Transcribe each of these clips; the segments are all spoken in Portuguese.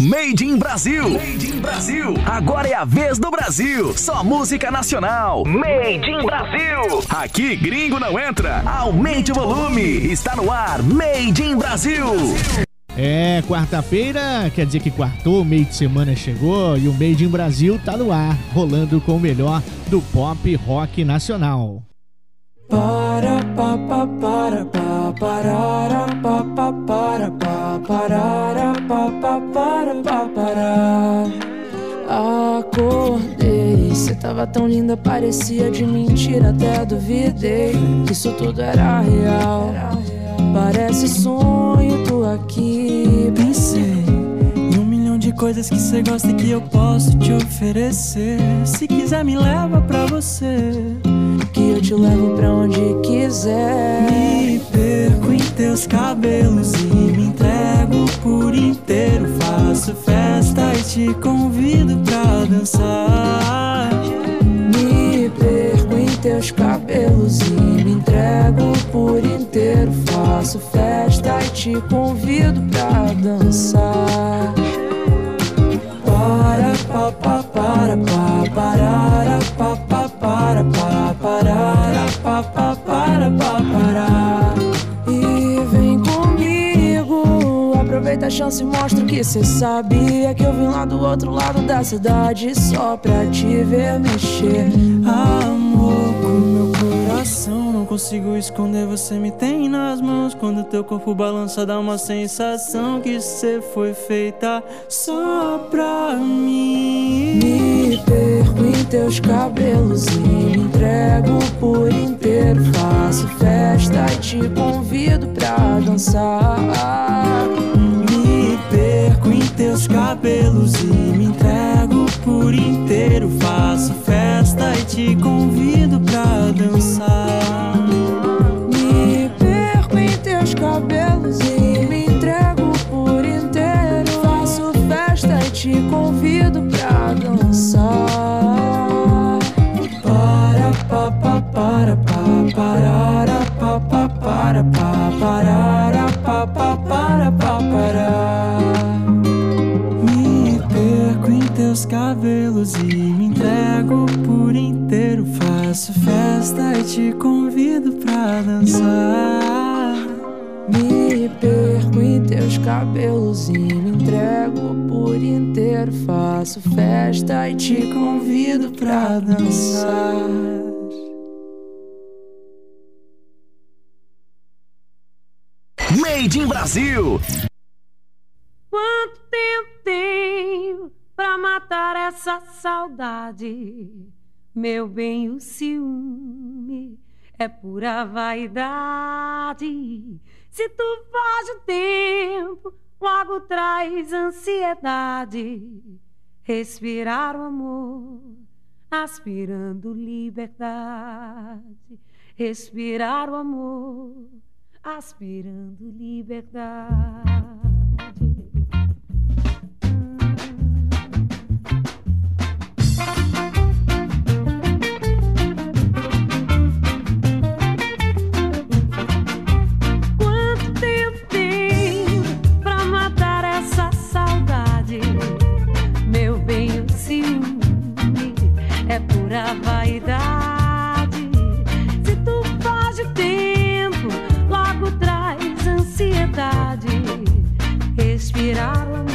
Made in Brasil. Made in Brasil. Agora é a vez do Brasil. Só música nacional. Made in Brasil. Aqui gringo não entra. Aumente o volume. Está no ar. Made in Brasil. É, quarta-feira, quer dizer que quartou, meio de semana chegou e o Made in Brasil tá no ar, rolando com o melhor do pop rock nacional. Para pa pa para pa parara pa pa para Acordei, cê tava tão linda, parecia de mentira, até duvidei que isso tudo era real. Parece sonho, tô aqui, Pensei em um milhão de coisas que você gosta e que eu posso te oferecer. Se quiser, me leva pra você. que eu te levo pra onde quiser. Me teus cabelos e me entrego por inteiro. Faço festa e te convido pra dançar. Me perco em teus cabelos e me entrego por inteiro. Faço festa e te convido pra dançar. Para pa pa para pa a chance mostra o que cê sabia que eu vim lá do outro lado da cidade só pra te ver mexer. Amor, com meu coração não consigo esconder. Você me tem nas mãos. Quando teu corpo balança, dá uma sensação que você foi feita só pra mim. Me perco em teus cabelos e me entrego por inteiro. Faço festa e te convido pra dançar. Teus cabelos e me entrego por inteiro. Faço festa e te convido pra dançar. Me perco em teus cabelos e me entrego por inteiro. Faço festa e te convido pra dançar. Para pa pa para pa parara pa pa para pa parara pa pa para pa parar. Perco em teus cabelos e me entrego por inteiro. Faço festa e te convido pra dançar. Me perco em teus cabelos e me entrego por inteiro. Faço festa e te convido pra dançar. Made in Brasil. Quanto tempo tenho pra matar essa saudade? Meu bem, o ciúme é pura vaidade. Se tu foge o tempo, logo traz ansiedade. Respirar o amor, aspirando liberdade. Respirar o amor, aspirando liberdade. É pura vaidade. Se tu foge o tempo, logo traz ansiedade. Respirar o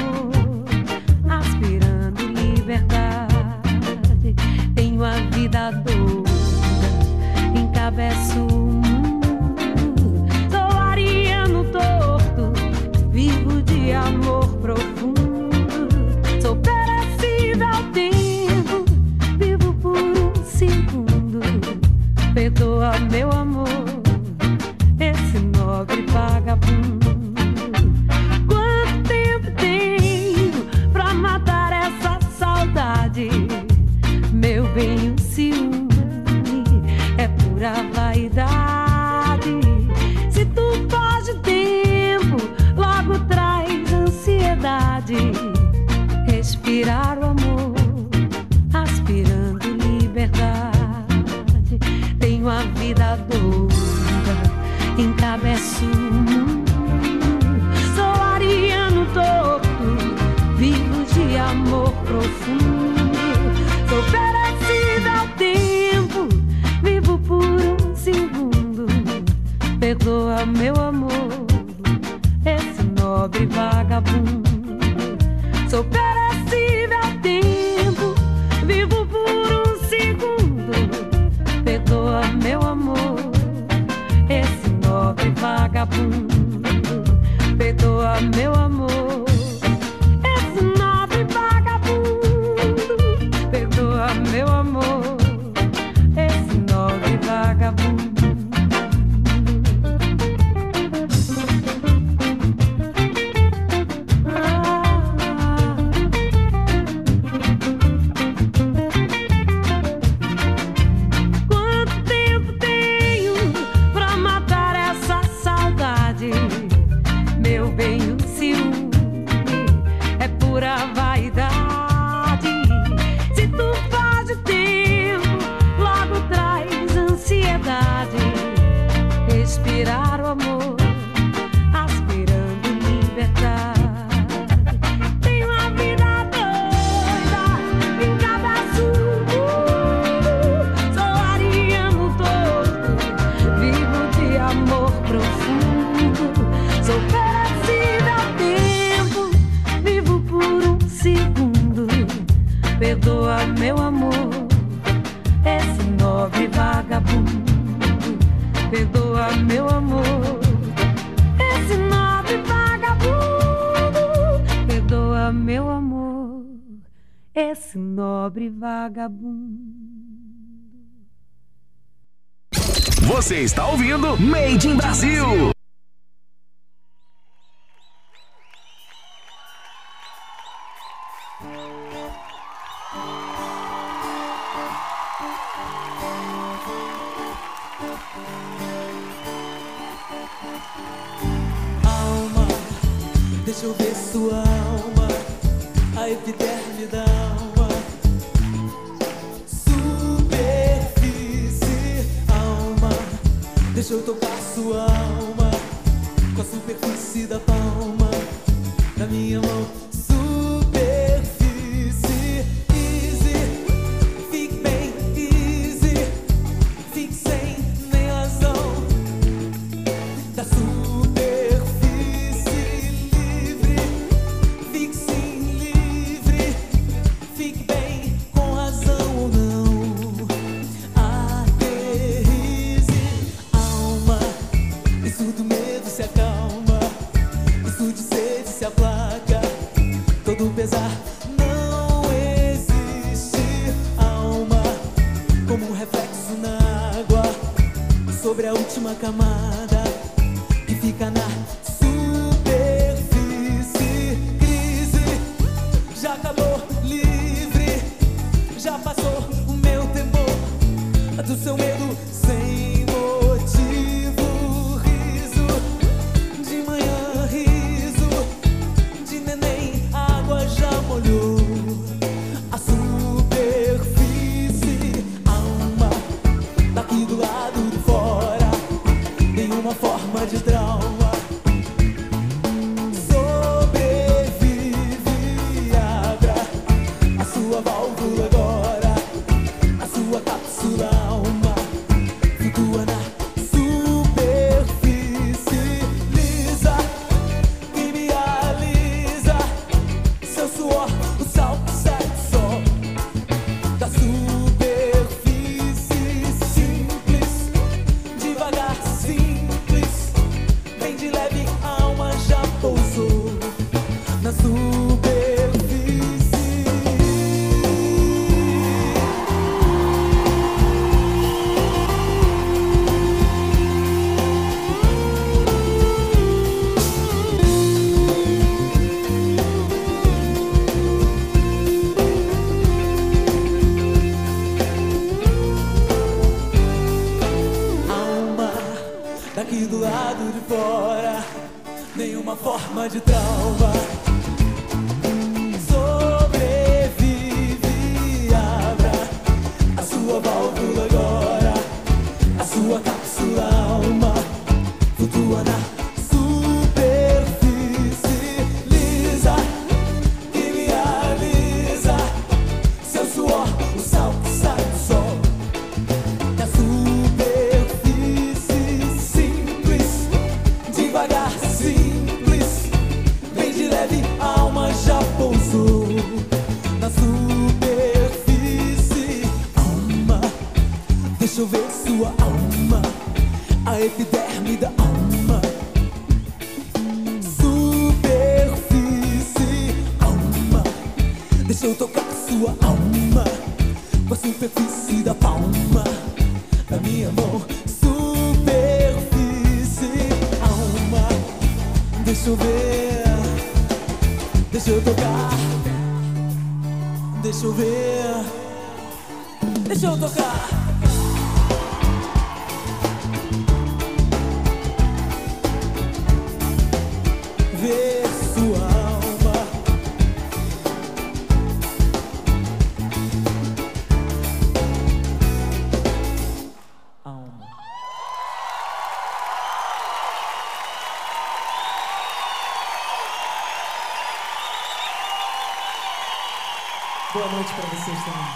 noite pra vocês também.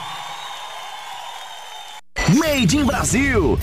Made in Brasil.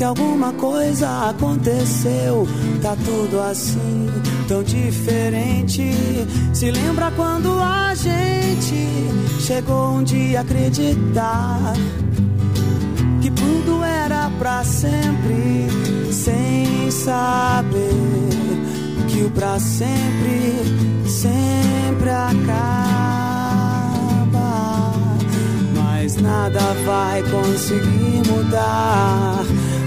Que alguma coisa aconteceu. Tá tudo assim, tão diferente. Se lembra quando a gente chegou um dia a acreditar que tudo era pra sempre, sem saber que o pra sempre sempre acaba. Mas nada vai conseguir mudar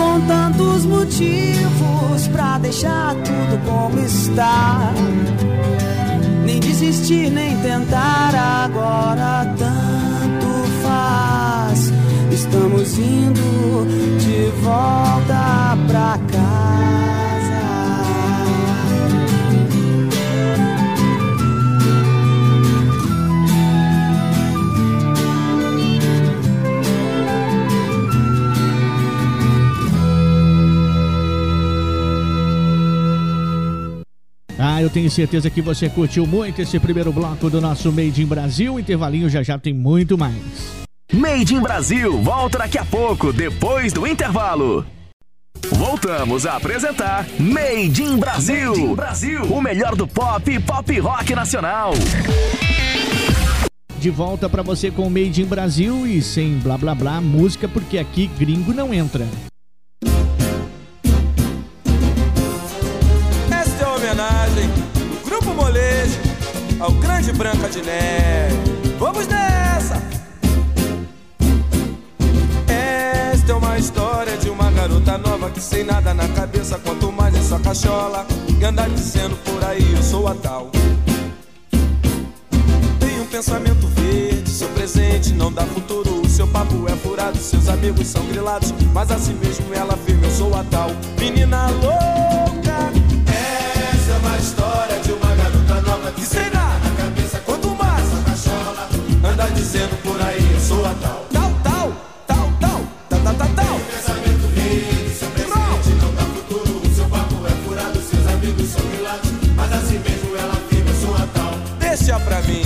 Com tantos motivos pra deixar tudo como está. Nem desistir, nem tentar agora tanto faz. Estamos indo de volta pra casa. Ah, eu tenho certeza que você curtiu muito esse primeiro bloco do nosso Made in Brasil. Intervalinho já já tem muito mais. Made in Brasil volta daqui a pouco, depois do intervalo. Voltamos a apresentar Made in Brasil. Made in Brasil. O melhor do pop e pop rock nacional. De volta pra você com o Made in Brasil e sem blá blá blá música, porque aqui gringo não entra. Ao Grande Branca de Neve. Vamos nessa! Esta é uma história de uma garota nova que sem nada na cabeça, quanto mais em sua cachola, e andar dizendo por aí eu sou a tal. Tem um pensamento verde, seu presente não dá futuro. O seu papo é furado, seus amigos são grilados. Mas assim mesmo ela afirma: Eu sou a tal menina louca. Essa é uma história de uma garota nova que dizendo por aí: Eu sou a tal. Tal, tal, tal, tal, tal, tal, tal, tal. Pensamento verde, seu presente não dá futuro. O seu papo é furado, seus amigos são grilados. Mas assim mesmo ela afirma: Eu sou a tal. Deixa pra mim.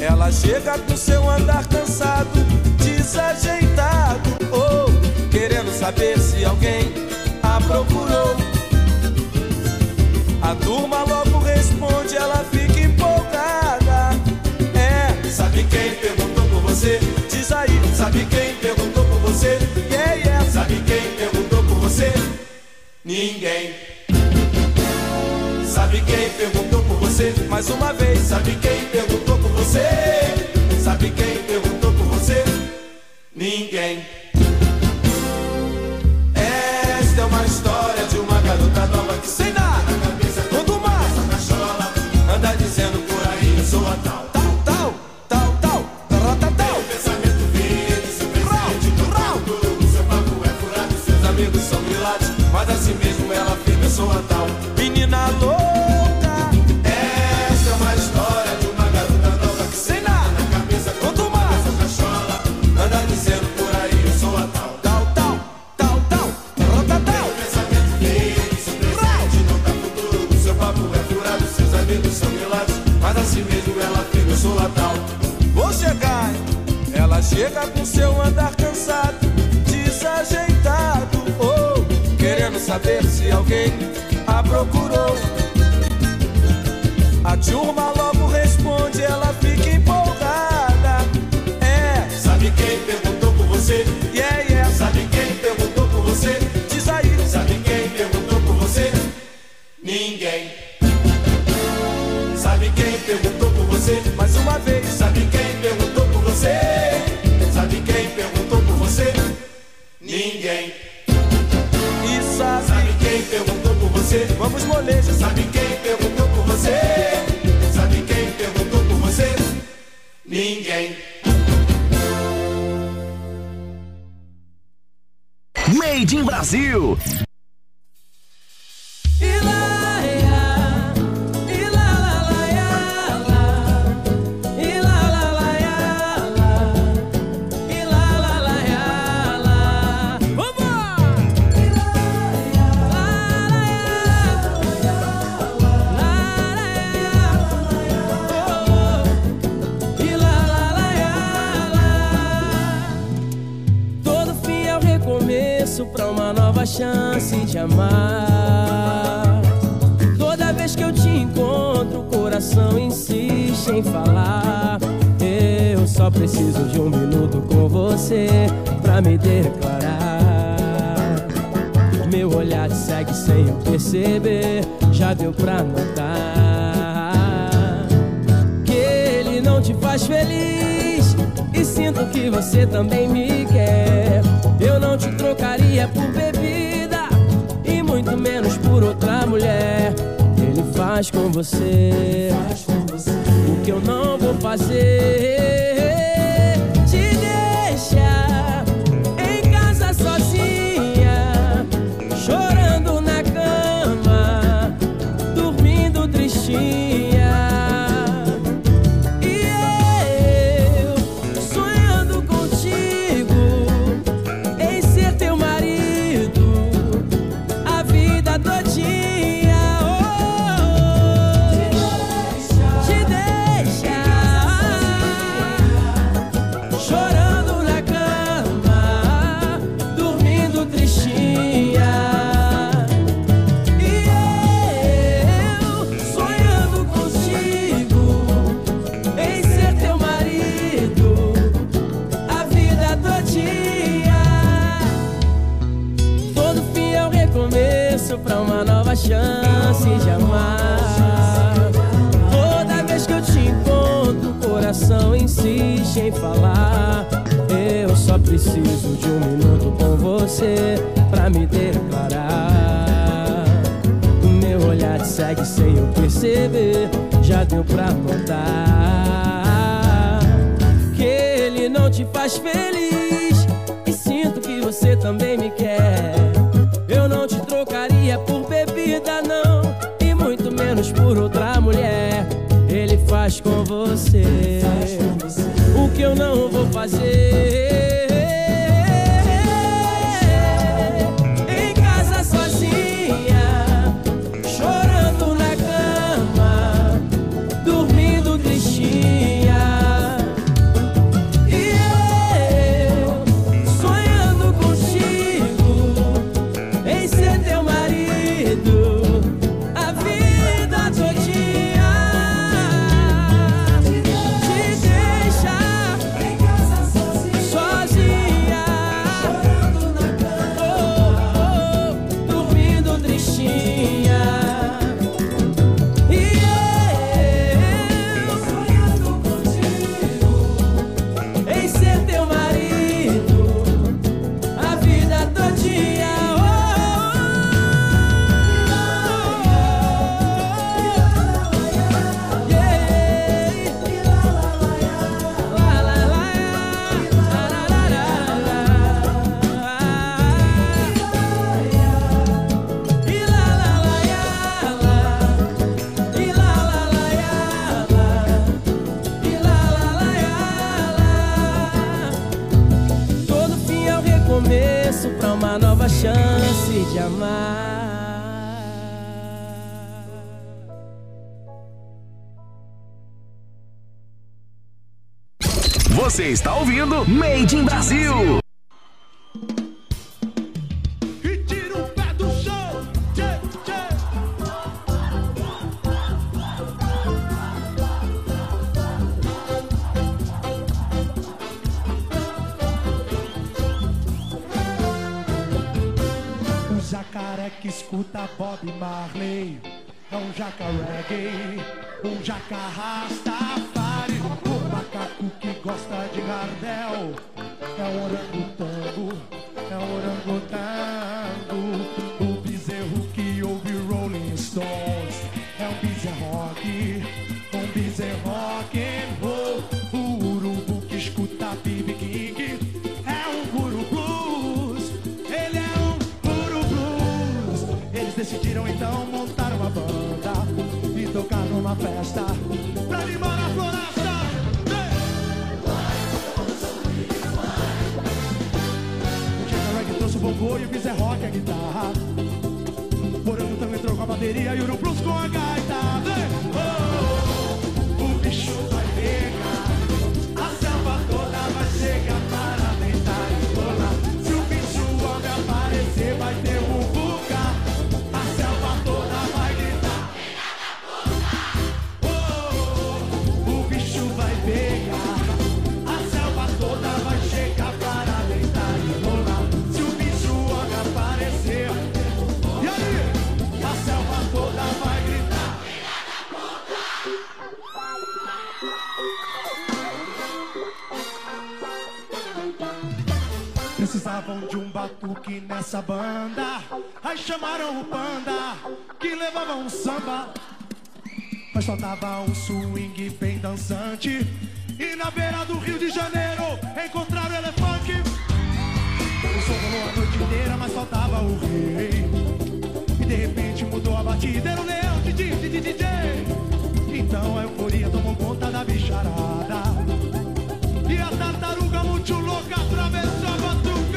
Ela chega com seu andar cansado, desajeitado, oh, querendo saber se alguém a procurou. A turma logo responde, ela fica Sabe quem perguntou por você? Yeah, yeah. Sabe quem perguntou por você? Ninguém. Sabe quem perguntou por você? Mais uma vez. Sabe quem perguntou por você? Sabe quem perguntou por você? Ninguém. Esta é uma história de uma garota nova que sem nada na cabeça, tudo mais na cachola, anda dizendo por aí, eu sou a tal. Chega com seu andar cansado, desajeitado, ou oh, querendo saber se alguém a procurou. A turma logo responde, ela fica. segue sem eu perceber. Já deu pra notar que ele não te faz feliz. uma festa pra animar a floresta. O que é reggae trouxe o bombô e o Biz rock a guitarra. Porão também trocou a bateria e o Urubrus com a gaita. batuque nessa banda. Aí chamaram o panda que levava um samba. Mas faltava um swing bem dançante. E na beira do Rio de Janeiro encontraram o elefante. O som rolou a noite inteira, mas faltava o rei. E de repente mudou a batida, era o leão, DJ, DJ, DJ. Então a euforia tomou conta da bicharada. E a tartaruga muito louca atravessava tudo.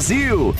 Brasil.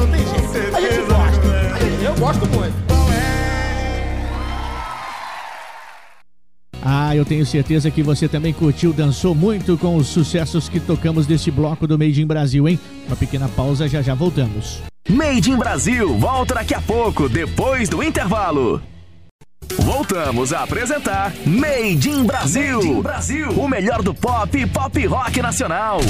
não tem jeito. A gente gosta. Eu gosto muito. Ah, eu tenho certeza que você também curtiu, dançou muito com os sucessos que tocamos desse bloco do Made in Brasil, hein? Uma pequena pausa, já já voltamos. Made in Brasil, volta daqui a pouco, depois do intervalo. Voltamos a apresentar Made in Brasil. Made in Brasil. O melhor do pop e pop rock nacional.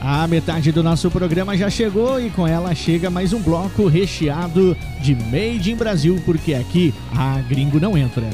A metade do nosso programa já chegou e com ela chega mais um bloco recheado de Made in Brasil, porque aqui a gringo não entra.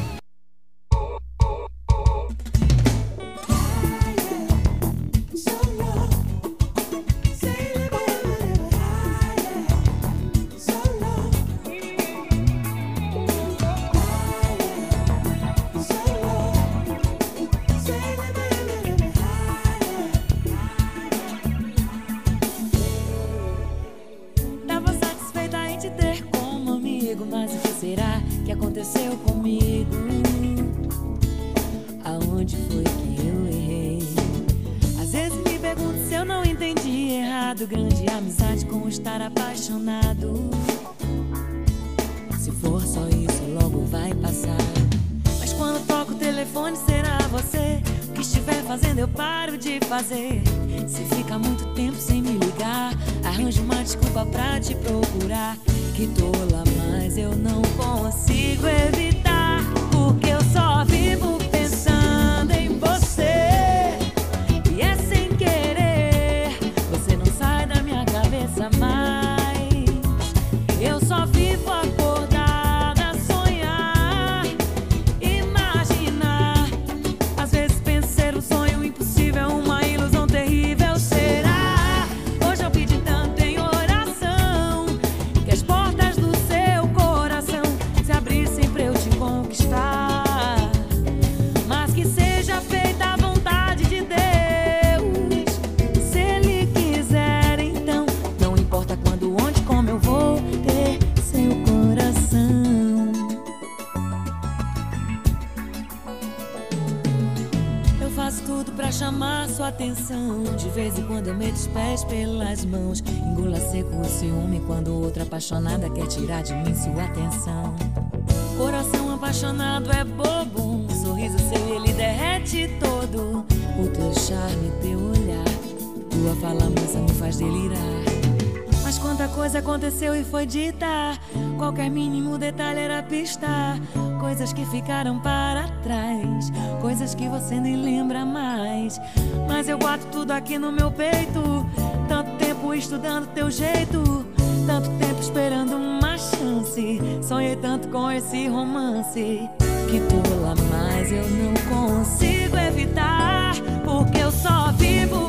pés pelas mãos. Engula seco o ciúme quando outra apaixonada quer tirar de mim sua atenção. Coração apaixonado é bobo, um sorriso seu ele derrete todo. O teu charme, teu olhar, tua fala mansa me faz delirar. Mas quanta coisa aconteceu e foi dita. Qualquer mínimo detalhe era pista coisas que ficaram para trás, coisas que você nem lembra mais. Mas eu guardo tudo aqui no meu peito. Tanto tempo estudando teu jeito, tanto tempo esperando uma chance. Sonhei tanto com esse romance que pula, mas eu não consigo evitar, porque eu só vivo.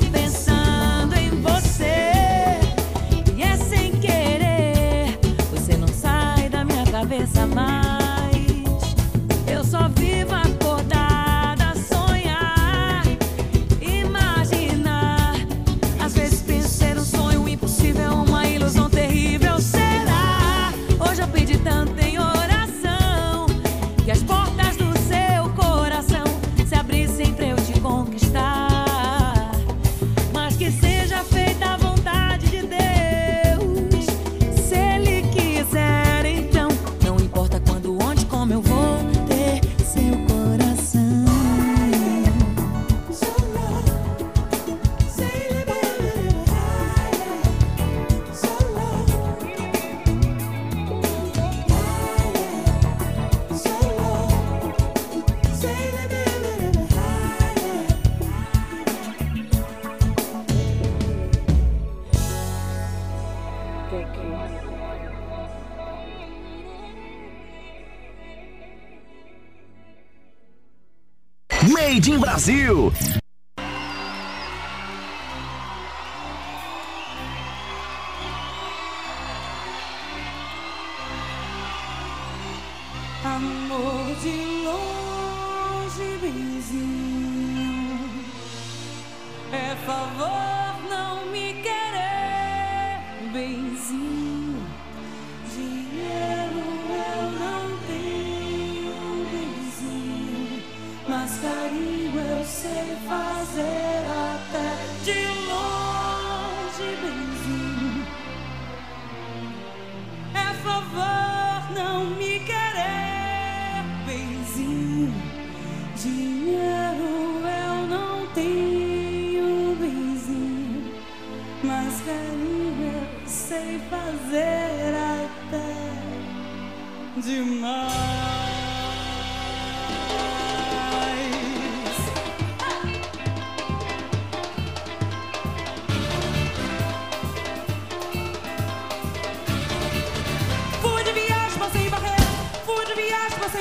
Brasil.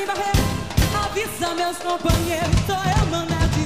Avisa meus companheiros, sou eu mandar de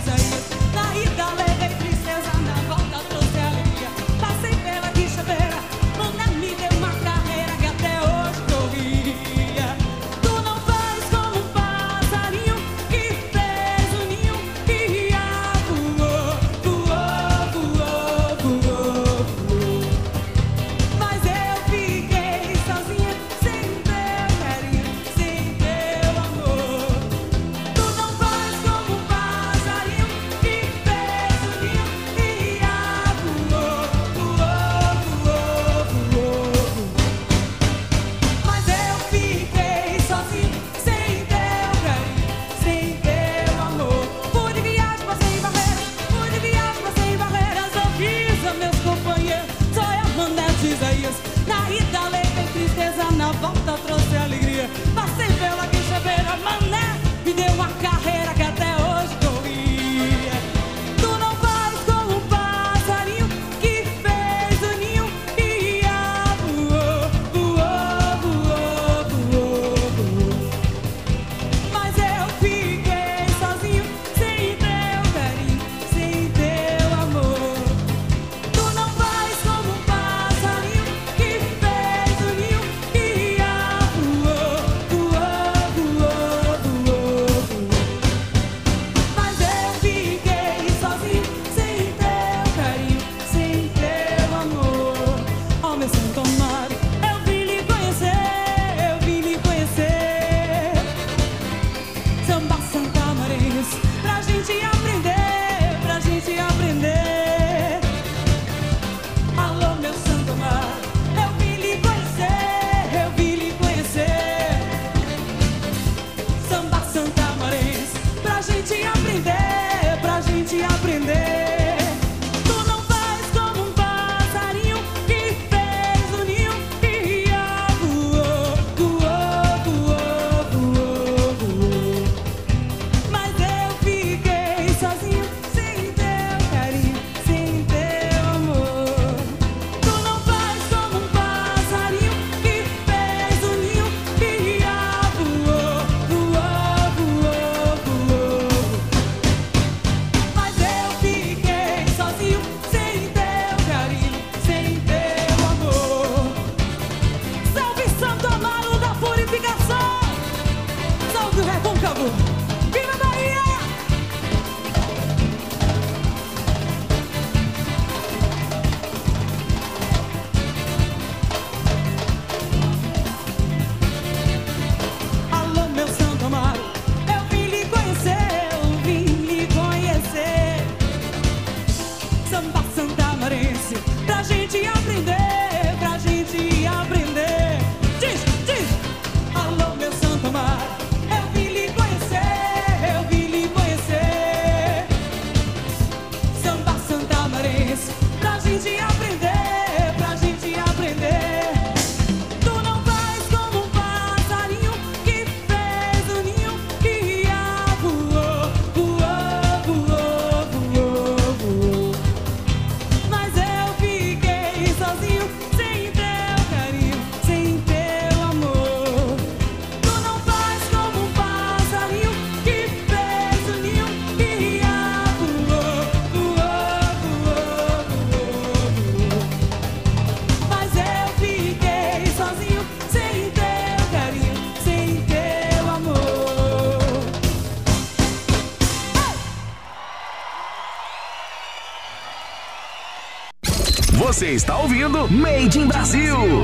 está ouvindo Made in Brasil.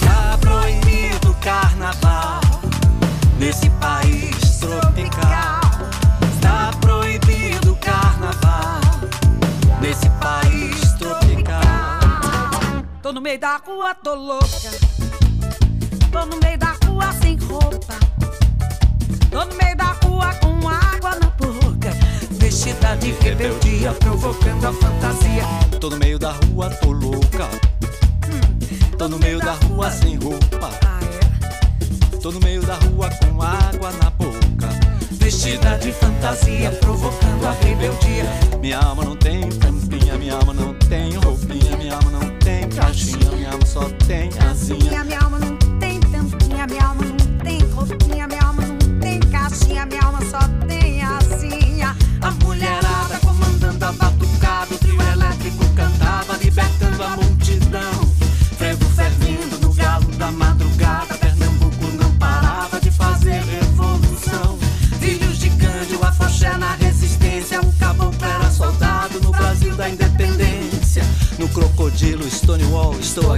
Tá proibido carnaval nesse país tropical. Está proibido carnaval nesse país tropical. Tô no meio da rua, tô louca. Rebeldia, provocando a fantasia. Tô no meio da rua, tô louca. Tô no meio da rua sem roupa. Ah, é? Tô no meio da rua com água na boca. Vestida de fantasia, provocando a rebeldia. Minha alma não tem tampinha, minha alma não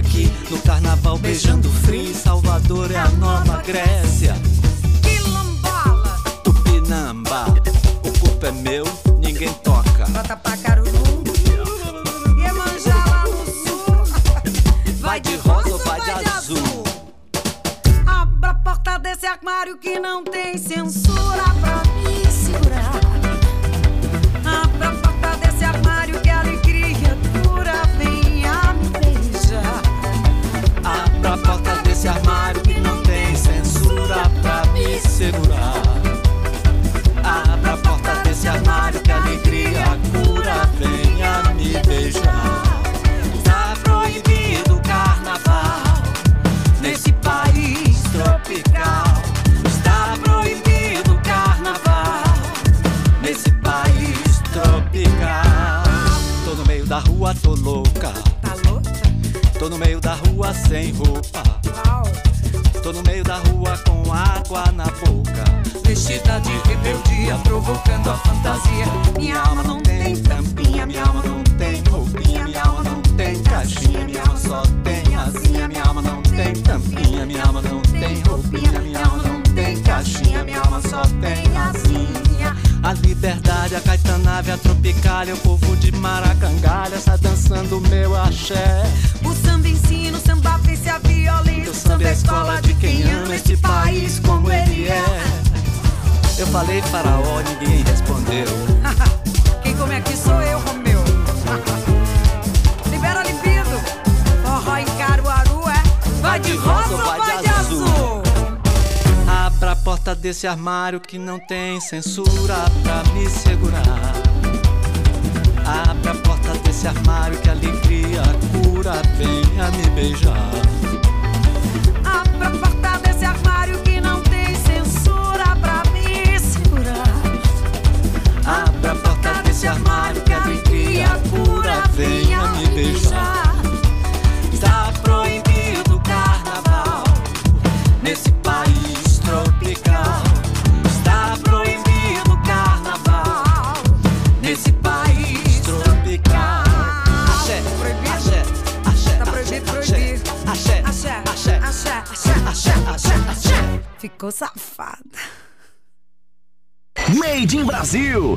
aqui no carnaval beijando frio. Salvador é a nova Grécia. Quilombola, Tupinamba, o corpo é meu, ninguém toca. bota pra Caruru. Iemanjá lá no sul. Vai de rosa ou vai de azul? Abra a porta desse armário que não tem censura sem roupa. Tô no meio da rua com água na boca. Vestida de rebeldia, provocando a fantasia. Minha alma não tem tampinha, minha alma não tem roupinha, minha alma não tem caixinha, minha alma só tem asinha, minha alma não tem tampinha, minha alma não tem roupinha, minha alma não tem caixinha, minha alma só tem asinha. A liberdade, a caetanave, a tropicália, o povo de Maracangalha está dançando meu axé. O samba ensina, o samba vence a violência. O samba é a escola de quem ama esse país como ele é. Eu falei faraó, ninguém respondeu. Quem come aqui sou eu, Romeu. Libera libido. Forró em Caruaru é. Vai de rosa ou vai de azul? Abra a porta desse armário que não tem censura pra me segurar. Abra a porta desse armário que alegria cura venha me beijar. Abra a porta desse armário que não tem censura pra me segurar. Abra a porta desse armário Ficou safada. Made in Brasil.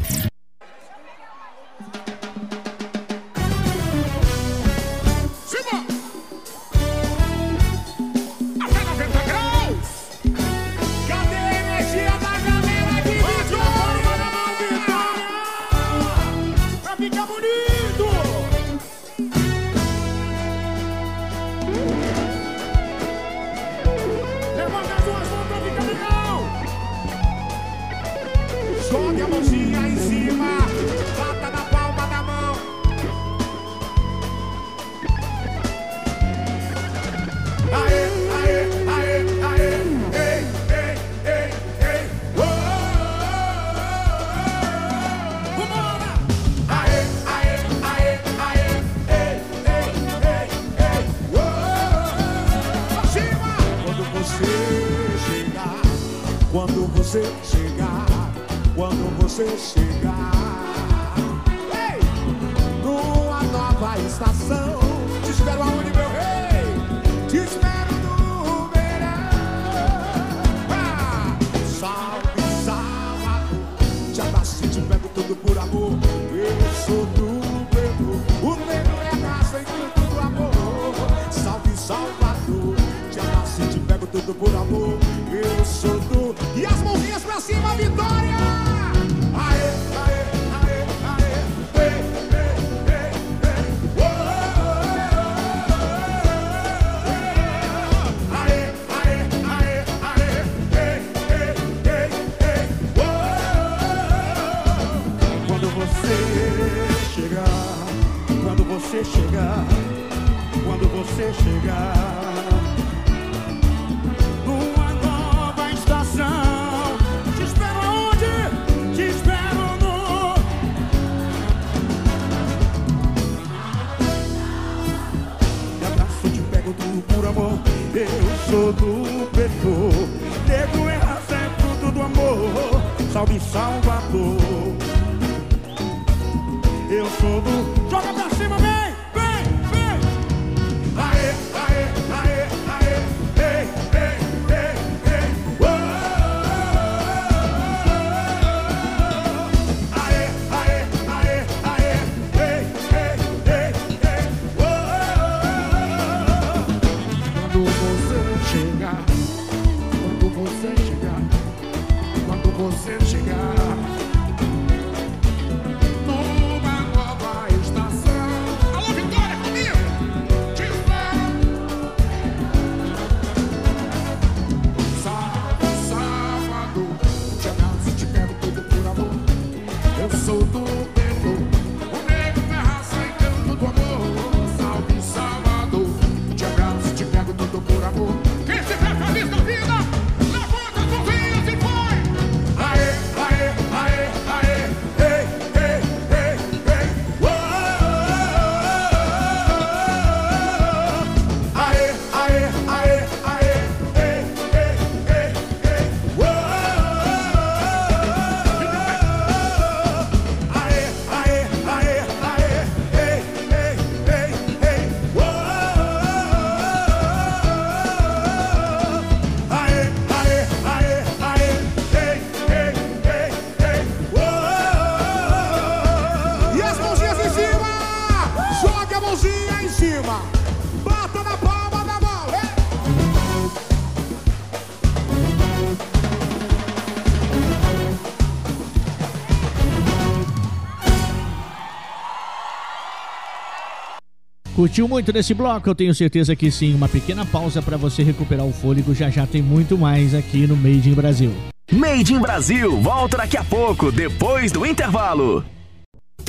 Curtiu muito nesse bloco? Eu tenho certeza que sim. Uma pequena pausa para você recuperar o fôlego. Já já tem muito mais aqui no Made in Brasil. Made in Brasil volta daqui a pouco, depois do intervalo.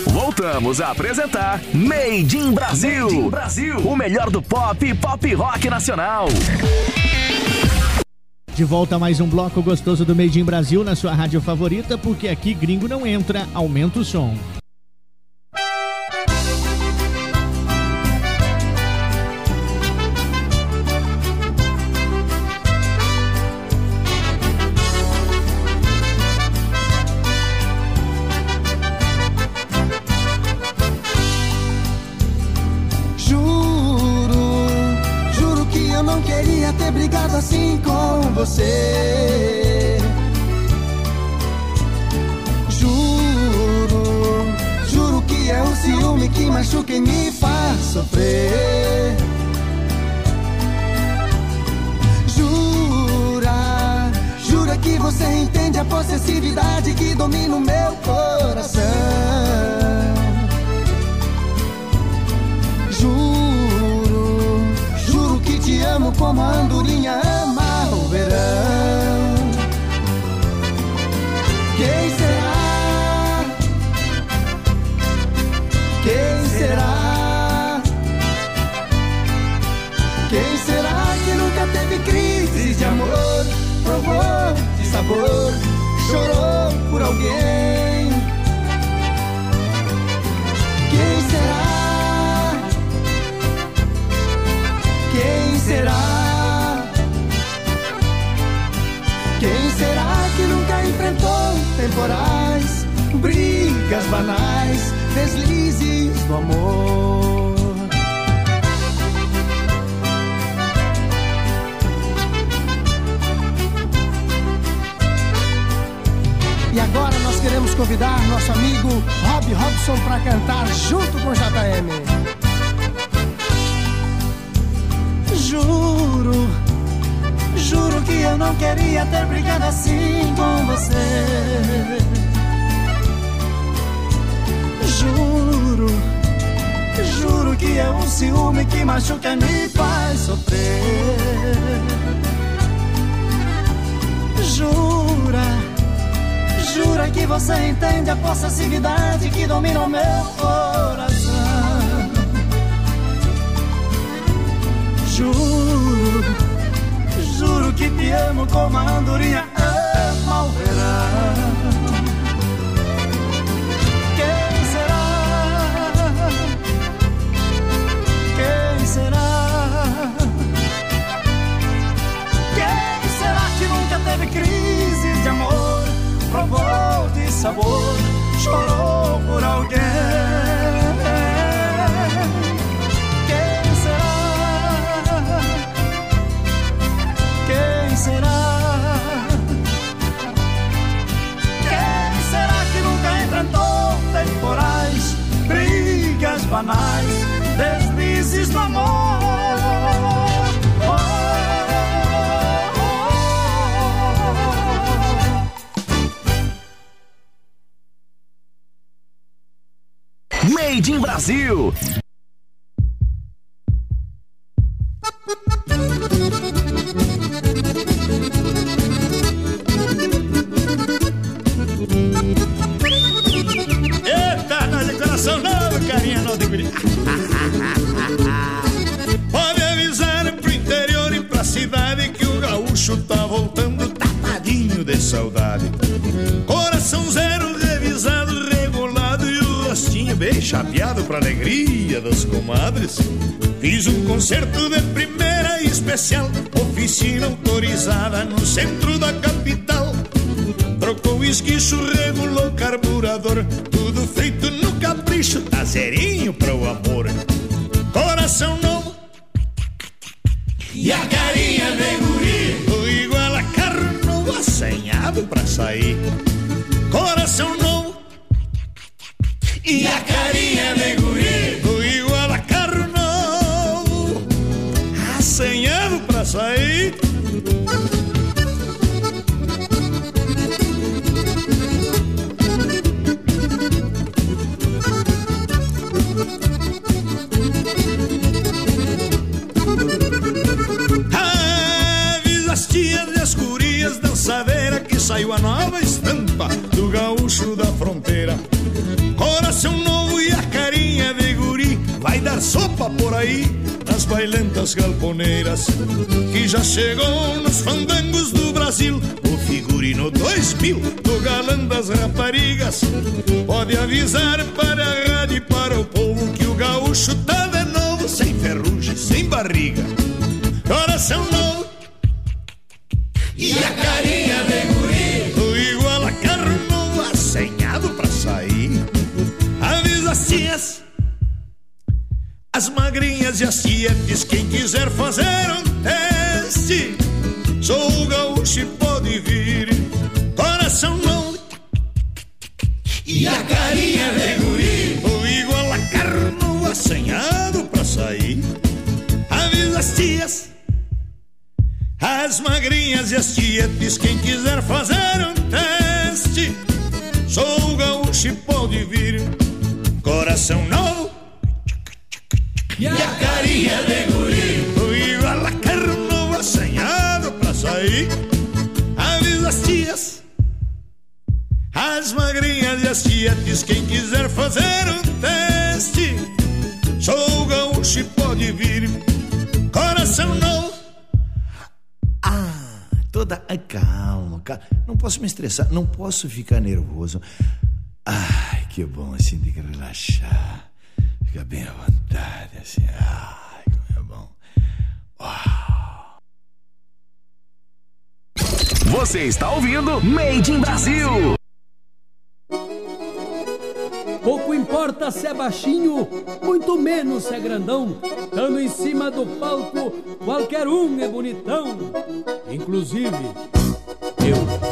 Voltamos a apresentar Made in Brasil. Made in Brasil. O melhor do pop e pop rock nacional. De volta a mais um bloco gostoso do Made in Brasil na sua rádio favorita, porque aqui gringo não entra, aumenta o som. alguém. Quem será? Quem será? Quem será que nunca enfrentou temporais, brigas banais, deslizes do amor? Queremos convidar nosso amigo Rob Robson para cantar junto com JM. Juro, juro que eu não queria ter brigado assim com você. Juro, juro que é um ciúme que machuca e me faz sofrer. Jura, jura que você entende a possessividade que domina o meu coração. Juro, juro que te amo como a andorinha ama o verão. Sabor, chorou por alguém. Made in Brasil. Concerto de primeira e especial, oficina autorizada no centro da capital. Trocou o esguicho, regulou o carburador Tudo feito no capricho, tá zerinho pro amor. Coração novo E a carinha de guri Igual a carro novo, assanhado pra sair Coração novo E a carinha de guri Sair Avisa as tias e as gurias dançadeira que saiu a nova estampa do gaúcho da fronteira. Coração novo e a carinha de vai dar sopa por aí nas bailentas galponeiras. Que já chegou nos fandangos do Brasil o figurino 2000 do galã das raparigas. Pode avisar para a rádio e para o povo que o gaúcho tá de novo sem ferrugem, sem barriga. Coração novo e a carinha As magrinhas e as tietes Quem quiser fazer um teste Sou o gaúcho e pode vir. Coração novo e a carinha de guri. Igual a carro novo assenhado pra sair. Avisa as tias as magrinhas e as tietes, quem quiser fazer um teste, sou gaúcho e pode vir. Coração novo e a carinha de guri. Igual a novo assanhado pra sair. Avisa as tias, as magrinhas e as tietes, quem quiser fazer um teste, sou gaúcho e pode vir. Coração novo toda. Ai, calma, calma. Não posso me estressar, não posso ficar nervoso. Ai, que bom assim de relaxar. Fica bem à vontade, assim. Ai, como é bom. Você está ouvindo Made in Brasil. Pouco importa se é baixinho, muito menos se é grandão. Estando em cima do palco, qualquer um é bonitão. Inclusive, eu.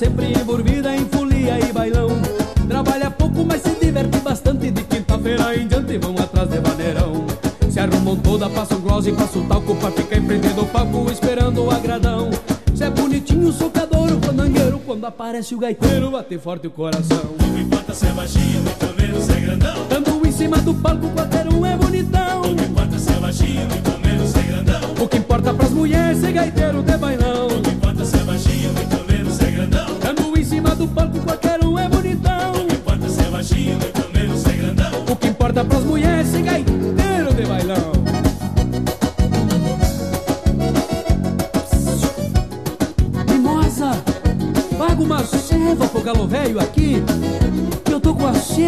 Sempre envolvida em folia e bailão. Trabalha pouco, mas se diverte bastante. De quinta-feira em diante vão atrás de maneirão. Se arrumam toda, passam gloss e passam talco pra ficar em frente do palco esperando o agradão. Se é bonitinho, socador, o fandangueiro, quando aparece o gaiteiro, bate forte o coração. Não importa se é baixinho, muito menos é grandão. Estando em cima do palco, qualquer um é bonitão. Não importa se é baixinho, muito menos é grandão. O que importa pras mulheres é ser gaiteiro de bailão.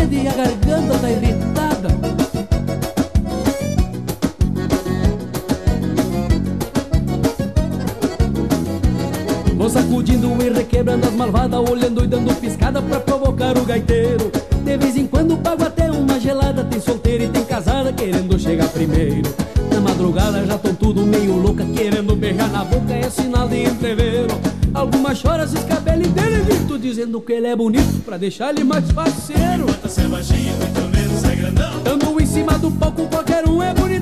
Sede e a garganta tá irritada. Vou sacudindo e requebrando as malvadas, olhando e dando ele é bonito pra deixar ele mais parceiro. Se é baixinho, muito menos é grandão. Tamo em cima do palco, qualquer um é bonitão.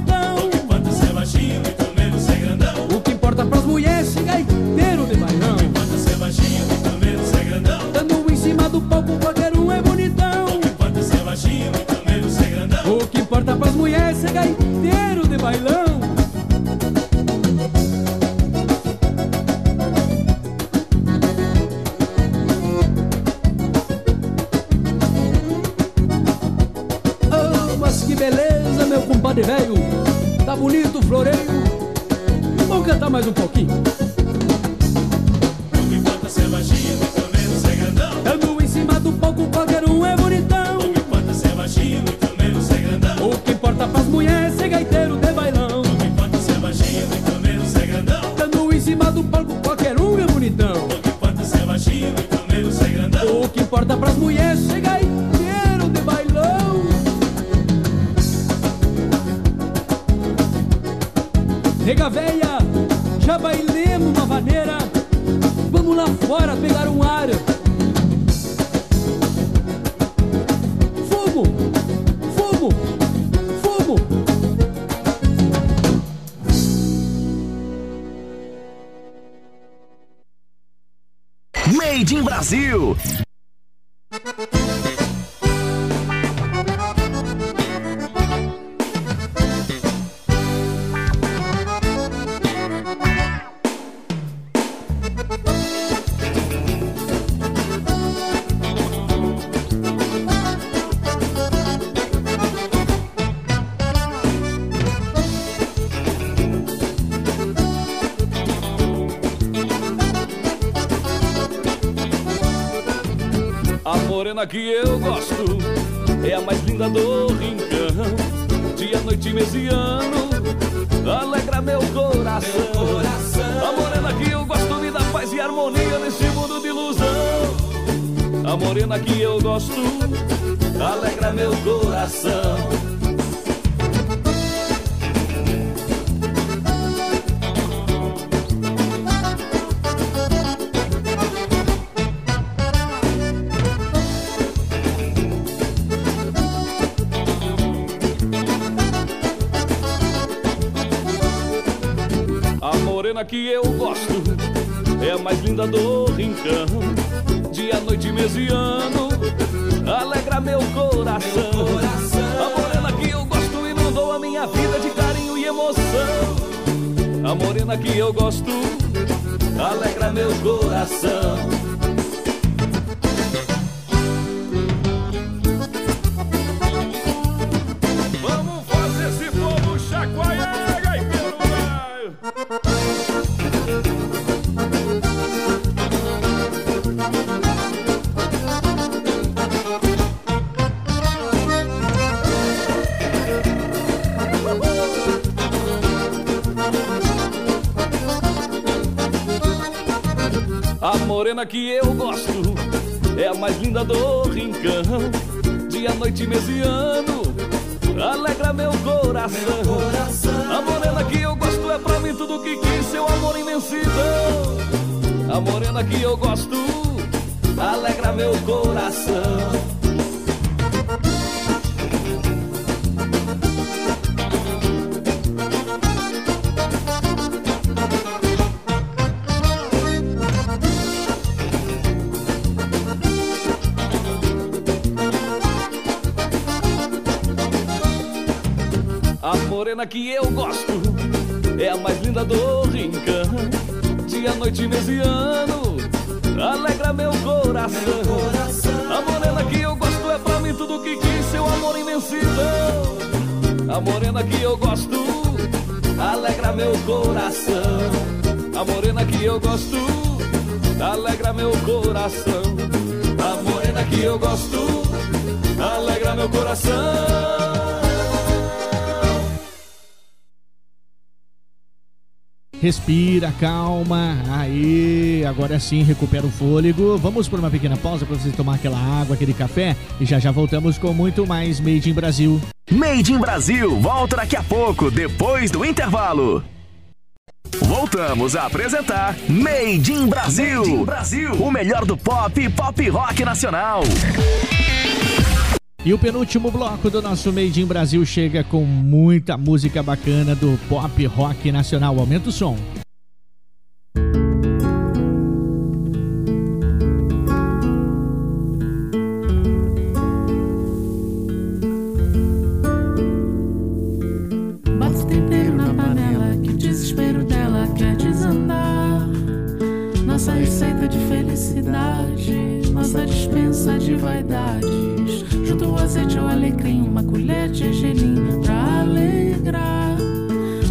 Nega véia, já bailemos uma vaneira. Vamos lá fora pegar um ar. Fogo, fogo, fogo. Made in Brasil. Morena que eu gosto é a mais linda do rincão. Dia, noite, mês e ano, alegra meu coração. A morena que eu gosto me dá paz e harmonia nesse mundo de ilusão. A morena que eu gosto alegra meu coração. Que eu gosto é a mais linda do rincão. Dia, noite, mês e ano, alegra meu coração. A morena que eu gosto inundou a minha vida de carinho e emoção. A morena que eu gosto alegra meu coração. Morena que eu gosto é a mais linda do rincão. Dia, noite, mês e ano, alegra meu coração. A morena que eu gosto é pra mim tudo que quis, seu amor imensidão. A morena que eu gosto, alegra meu coração. Morena que eu gosto é a mais linda do rincão. Dia, noite, mês e ano, alegra meu coração. A morena que eu gosto é pra mim tudo que quis, seu amor imensidão. A morena que eu gosto, alegra meu coração. A morena que eu gosto, alegra meu coração. A morena que eu gosto, alegra meu coração. Respira, calma. Aí, agora sim, recupera o fôlego. Vamos por uma pequena pausa para você tomar aquela água, aquele café e já já voltamos com muito mais Made in Brasil. Made in Brasil, volta daqui a pouco, depois do intervalo. Voltamos a apresentar Made in Brasil. Made in Brasil. O melhor do pop e pop rock nacional. E o penúltimo bloco do nosso Made in Brasil chega com muita música bacana do pop rock nacional. Aumenta o som. Nossa receita de felicidade, nossa dispensa de vaidades. Junto o azeite ou alecrim, uma colher de gergelim pra alegrar.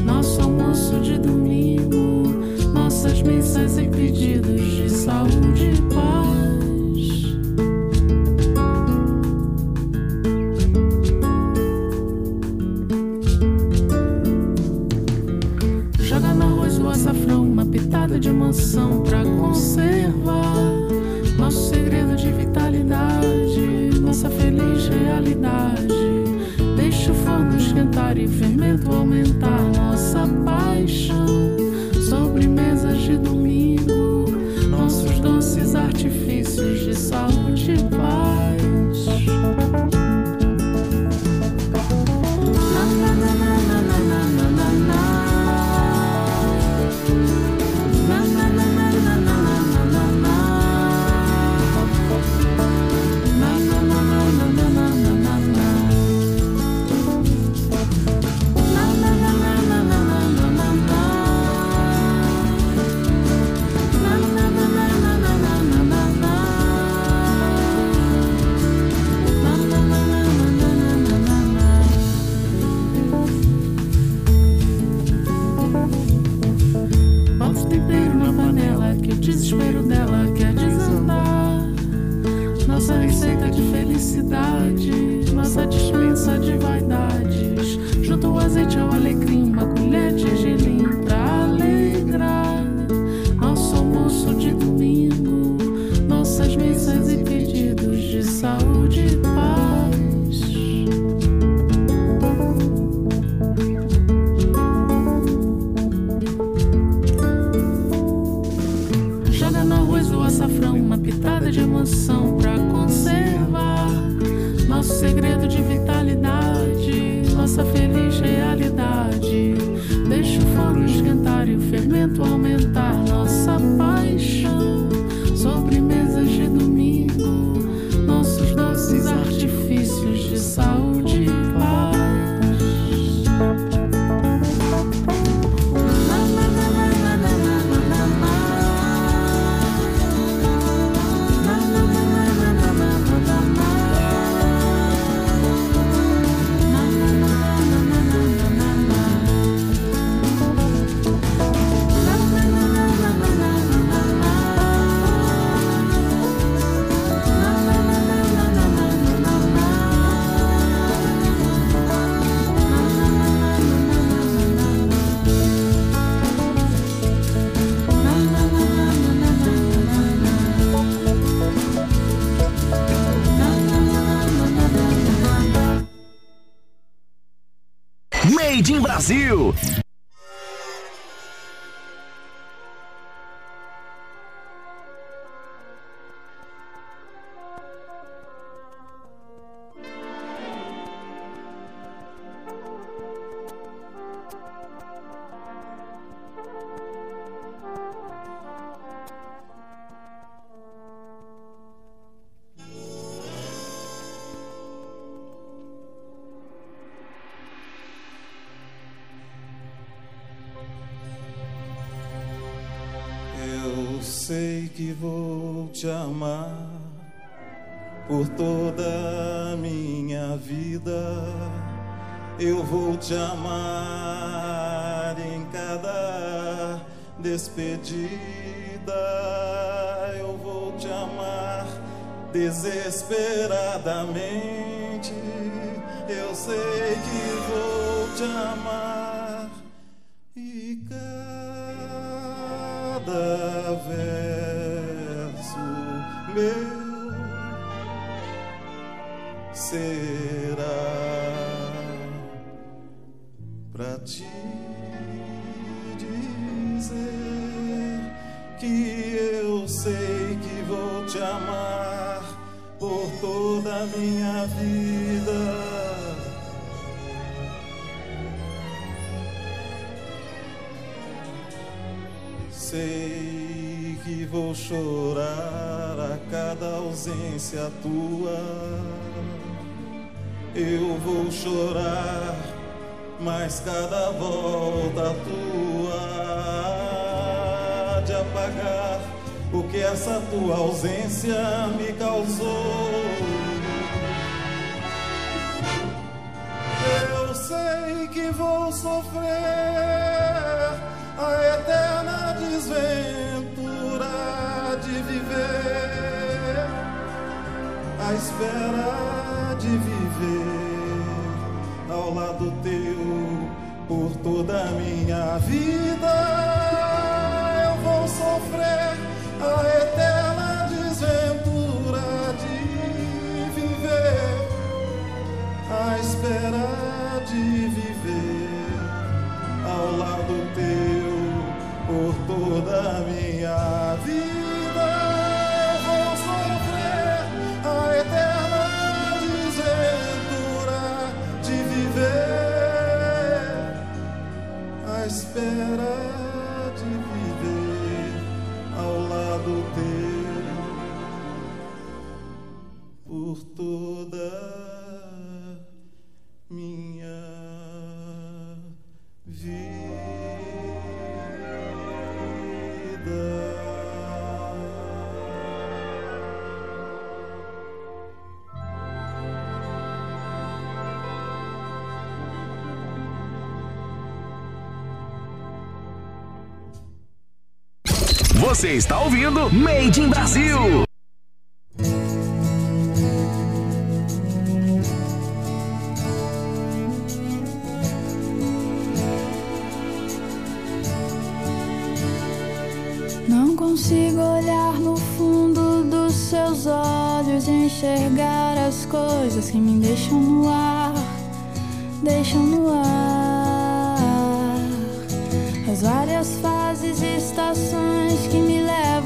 Nosso almoço de domingo, nossas missas e pedidos de saúde e paz. Joga arroz o açafrão, uma pitada de mansão pra conservar. In Brasil. Despedida. Eu vou te amar desesperadamente. Eu sei que vou te amar e cada verso meu será minha vida. Sei que vou chorar a cada ausência tua. Eu vou chorar, mas cada volta tua há de apagar o que essa tua ausência me causou. Sei que vou sofrer a eterna desventura de viver, a espera de viver ao lado teu por toda a minha vida. Eu vou sofrer a eterna desventura de viver, a espera de viver ao lado teu por toda a minha vida. Você está ouvindo Made in Brasil. Não consigo olhar no fundo dos seus olhos e enxergar as coisas que me deixam no ar, deixam no ar. As várias e estações que me levam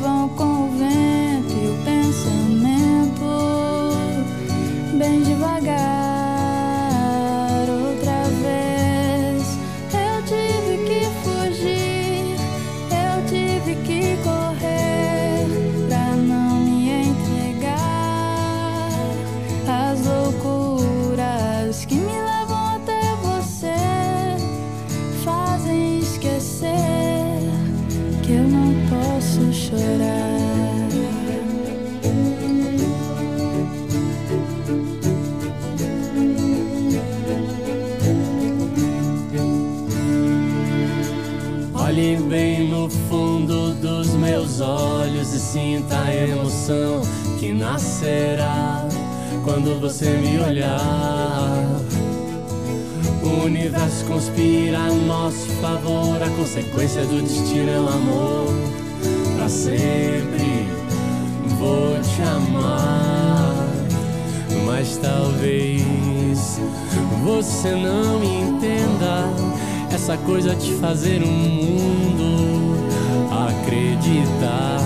os olhos e sinta a emoção que nascerá quando você me olhar. O universo conspira a nosso favor, a consequência do destino é o amor. Pra sempre vou te amar, mas talvez você não entenda essa coisa de fazer um mundo acreditar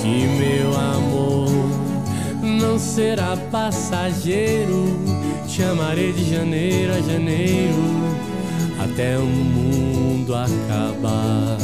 que meu amor não será passageiro. Chamarei de janeiro a janeiro até o mundo acabar.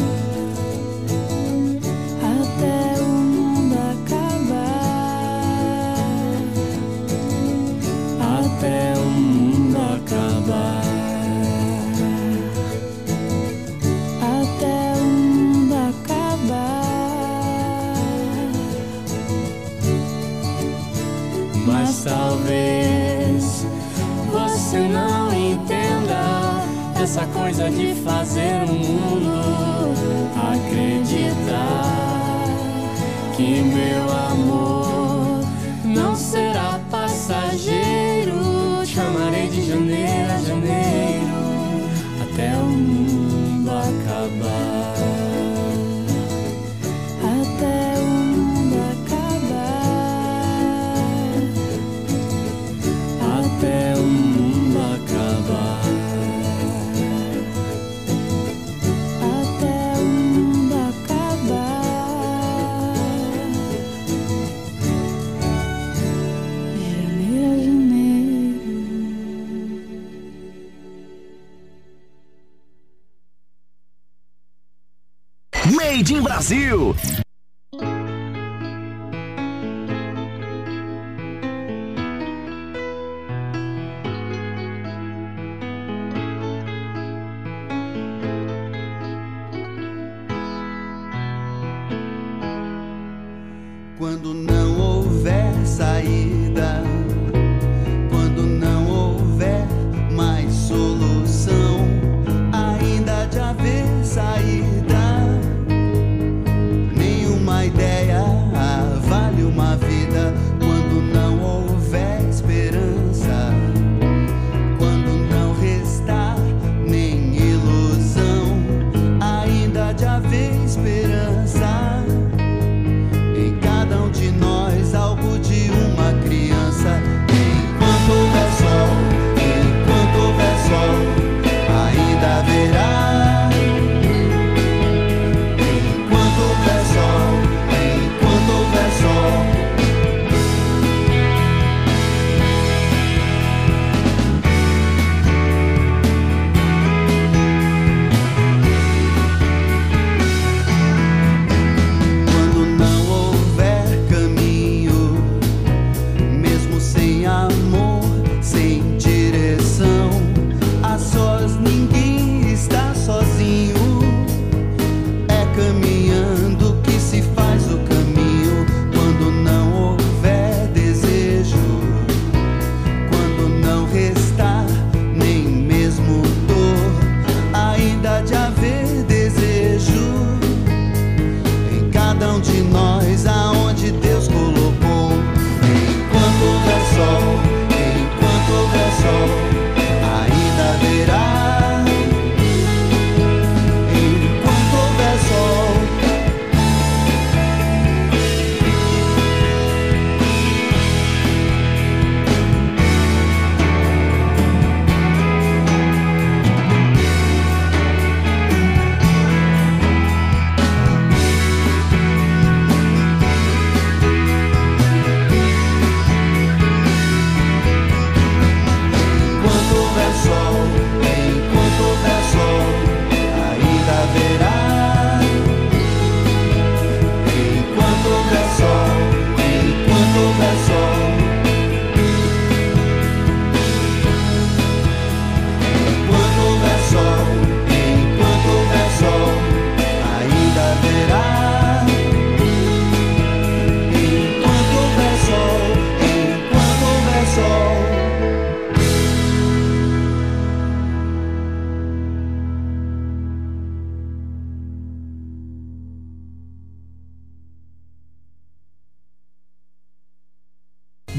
essa coisa de fazer o mundo acreditar que meu amor não será passageiro. Made in Brasil.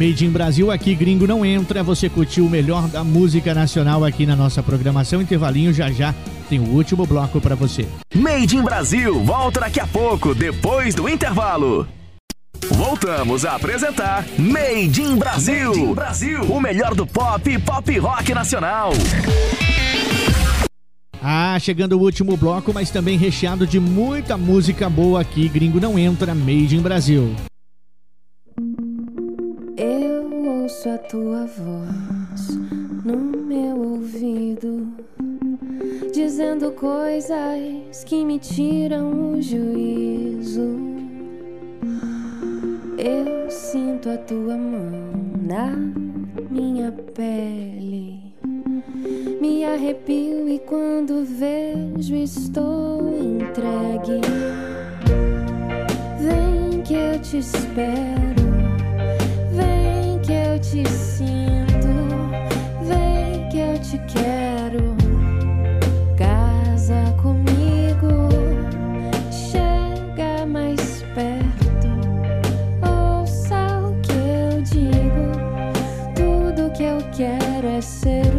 Made in Brasil. Aqui, gringo não entra. Você curtiu o melhor da música nacional aqui na nossa programação. Intervalinho já já tem o último bloco para você. Made in Brasil volta daqui a pouco, depois do intervalo. Voltamos a apresentar Made in Brasil. Made in Brasil. O melhor do pop e pop rock nacional. Ah, chegando o último bloco, mas também recheado de muita música boa aqui. Gringo não entra, Made in Brasil. Ouço a tua voz no meu ouvido, dizendo coisas que me tiram o juízo. Eu sinto a tua mão na minha pele. Me arrepio e quando vejo estou entregue. Vem que eu te espero, vem que eu te sinto, vem que eu te quero. Casa comigo, chega mais perto. Ouça o que eu digo, tudo que eu quero é ser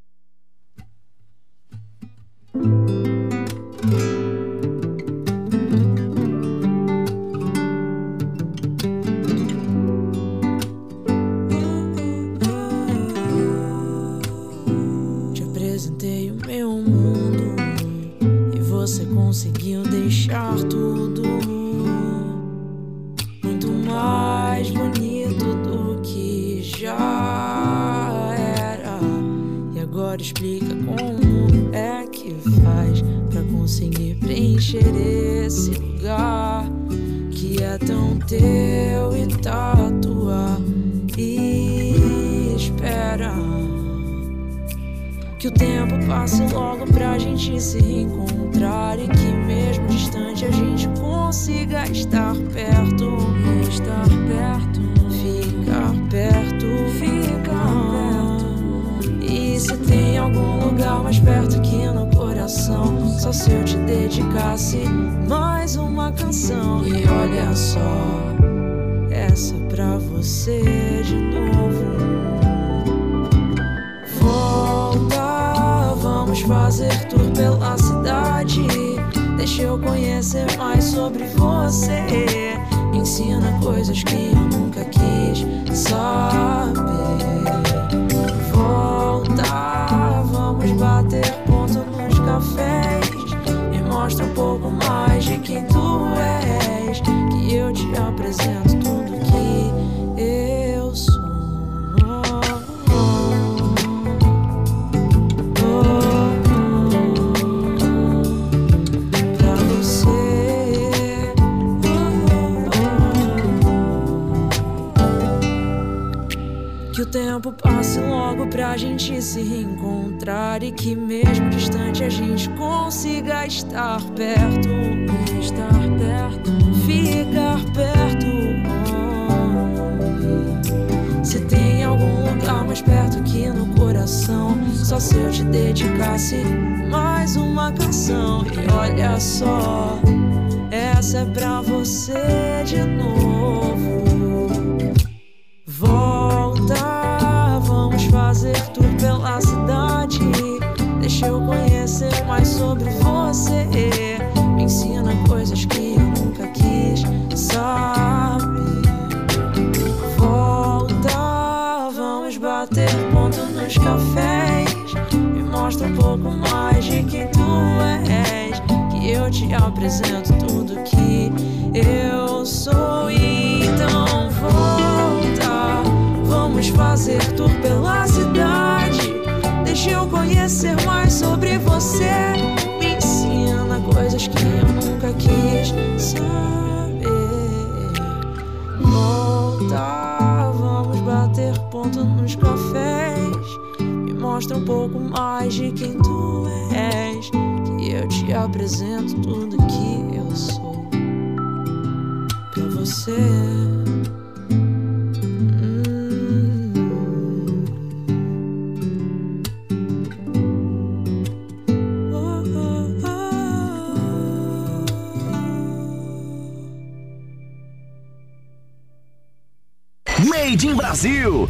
te apresento tudo que eu sou. Então volta, vamos fazer tour pela cidade. Deixa eu conhecer mais sobre você. Me ensina coisas que eu nunca quis saber. Volta, vamos bater ponto nos cafés. Me mostra um pouco mais de quem tu és te apresento tudo que eu sou pra você. Made in Brasil.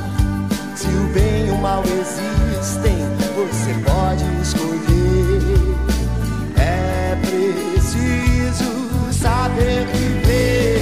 se o bem e o mal existem, você pode escolher. É preciso saber viver.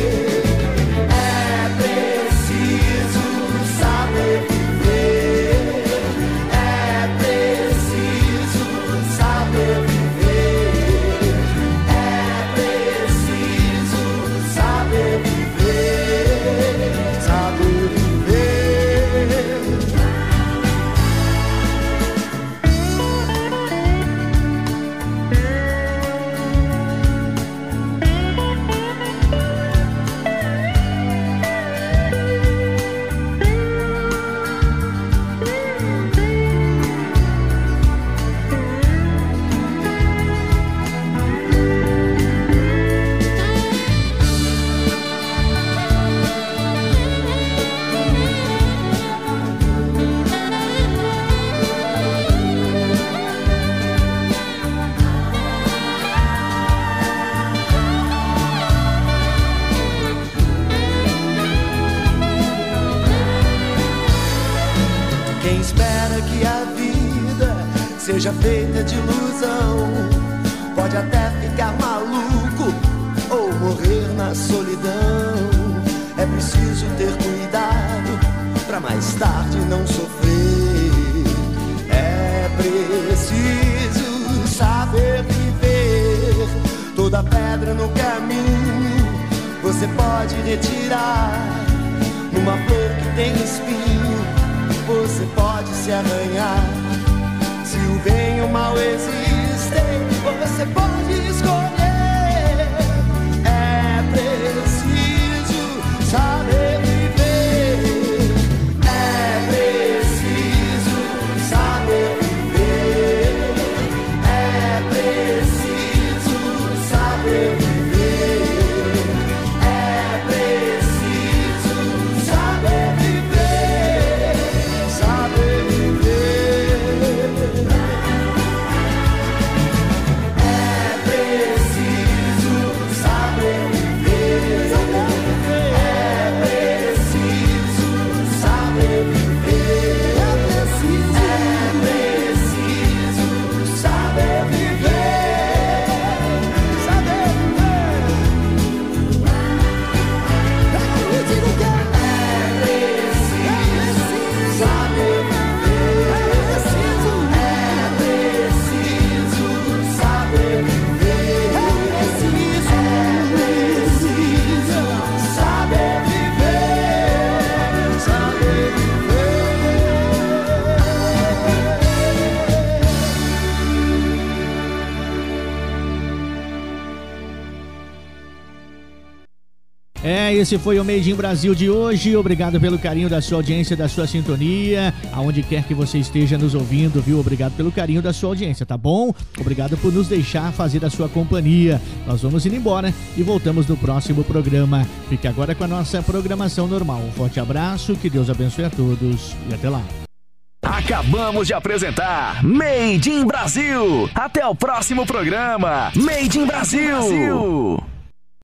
Esse foi o Made in Brasil de hoje. Obrigado pelo carinho da sua audiência, da sua sintonia, aonde quer que você esteja nos ouvindo, viu? Obrigado pelo carinho da sua audiência, tá bom? Obrigado por nos deixar fazer a sua companhia. Nós vamos indo embora e voltamos no próximo programa. Fique agora com a nossa programação normal. Um forte abraço, que Deus abençoe a todos e até lá. Acabamos de apresentar Made in Brasil. Até o próximo programa. Made in Brasil.